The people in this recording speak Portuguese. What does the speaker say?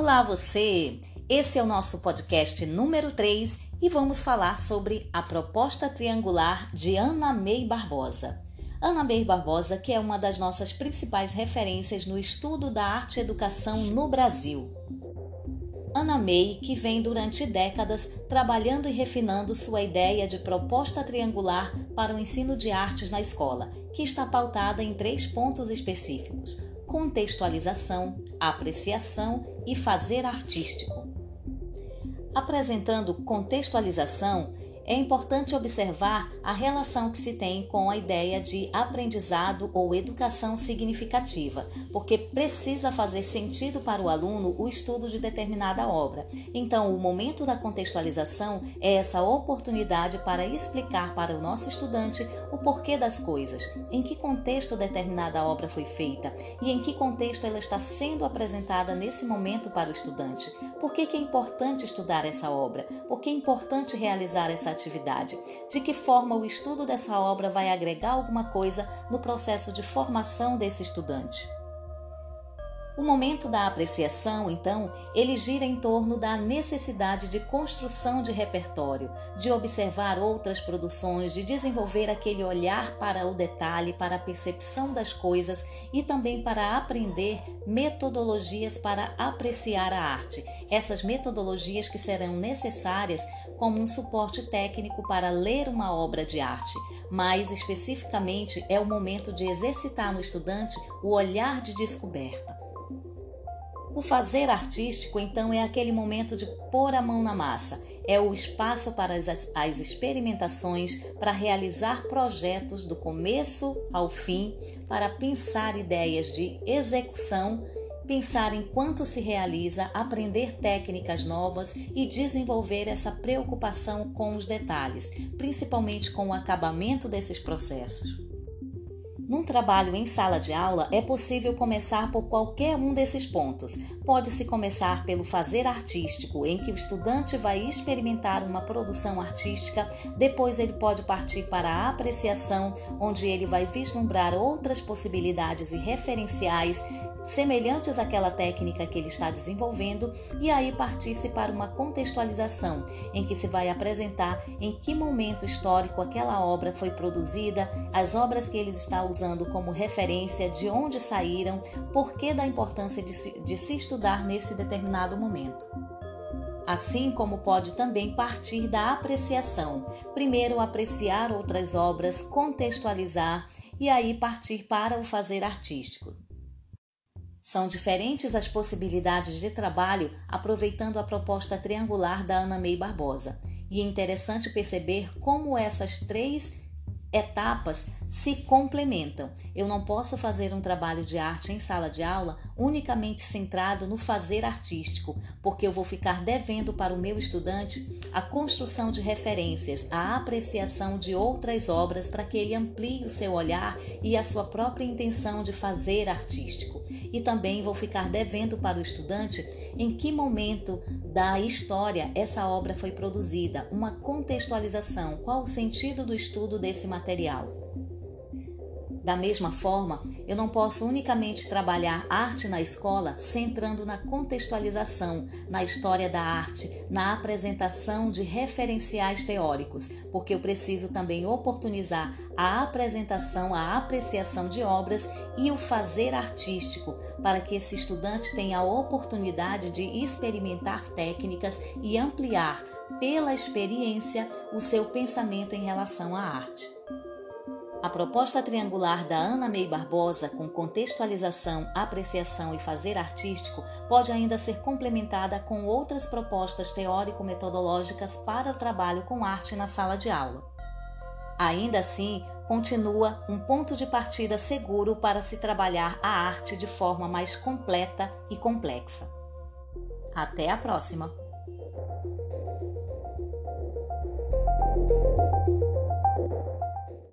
Olá, você! Esse é o nosso podcast número 3 e vamos falar sobre a proposta triangular de Ana May Barbosa. Ana May Barbosa, que é uma das nossas principais referências no estudo da arte educação no Brasil. Ana May, que vem durante décadas trabalhando e refinando sua ideia de proposta triangular para o ensino de artes na escola, que está pautada em três pontos específicos: contextualização, apreciação e fazer artístico. Apresentando contextualização, é importante observar a relação que se tem com a ideia de aprendizado ou educação significativa, porque precisa fazer sentido para o aluno o estudo de determinada obra. Então, o momento da contextualização é essa oportunidade para explicar para o nosso estudante o porquê das coisas, em que contexto determinada obra foi feita e em que contexto ela está sendo apresentada nesse momento para o estudante. Por que, que é importante estudar essa obra? Por que é importante realizar essa atividade? De que forma o estudo dessa obra vai agregar alguma coisa no processo de formação desse estudante? O momento da apreciação, então, ele gira em torno da necessidade de construção de repertório, de observar outras produções, de desenvolver aquele olhar para o detalhe, para a percepção das coisas e também para aprender metodologias para apreciar a arte. Essas metodologias que serão necessárias como um suporte técnico para ler uma obra de arte. Mais especificamente, é o momento de exercitar no estudante o olhar de descoberta. O fazer artístico, então, é aquele momento de pôr a mão na massa, é o espaço para as, as experimentações, para realizar projetos do começo ao fim, para pensar ideias de execução, pensar em quanto se realiza, aprender técnicas novas e desenvolver essa preocupação com os detalhes, principalmente com o acabamento desses processos. Num trabalho em sala de aula, é possível começar por qualquer um desses pontos. Pode-se começar pelo fazer artístico, em que o estudante vai experimentar uma produção artística, depois ele pode partir para a apreciação, onde ele vai vislumbrar outras possibilidades e referenciais semelhantes àquela técnica que ele está desenvolvendo, e aí partir-se para uma contextualização, em que se vai apresentar em que momento histórico aquela obra foi produzida, as obras que ele está usando usando como referência de onde saíram, por que da importância de se, de se estudar nesse determinado momento assim como pode também partir da apreciação. Primeiro, apreciar outras obras, contextualizar e aí partir para o fazer artístico. São diferentes as possibilidades de trabalho aproveitando a proposta triangular da Ana May Barbosa. E é interessante perceber como essas três etapas se complementam. Eu não posso fazer um trabalho de arte em sala de aula unicamente centrado no fazer artístico, porque eu vou ficar devendo para o meu estudante a construção de referências, a apreciação de outras obras para que ele amplie o seu olhar e a sua própria intenção de fazer artístico. E também vou ficar devendo para o estudante em que momento da história essa obra foi produzida, uma contextualização, qual o sentido do estudo desse material. Da mesma forma, eu não posso unicamente trabalhar arte na escola centrando na contextualização, na história da arte, na apresentação de referenciais teóricos, porque eu preciso também oportunizar a apresentação, a apreciação de obras e o fazer artístico, para que esse estudante tenha a oportunidade de experimentar técnicas e ampliar, pela experiência, o seu pensamento em relação à arte. A proposta triangular da Ana May Barbosa, com contextualização, apreciação e fazer artístico, pode ainda ser complementada com outras propostas teórico-metodológicas para o trabalho com arte na sala de aula. Ainda assim, continua um ponto de partida seguro para se trabalhar a arte de forma mais completa e complexa. Até a próxima!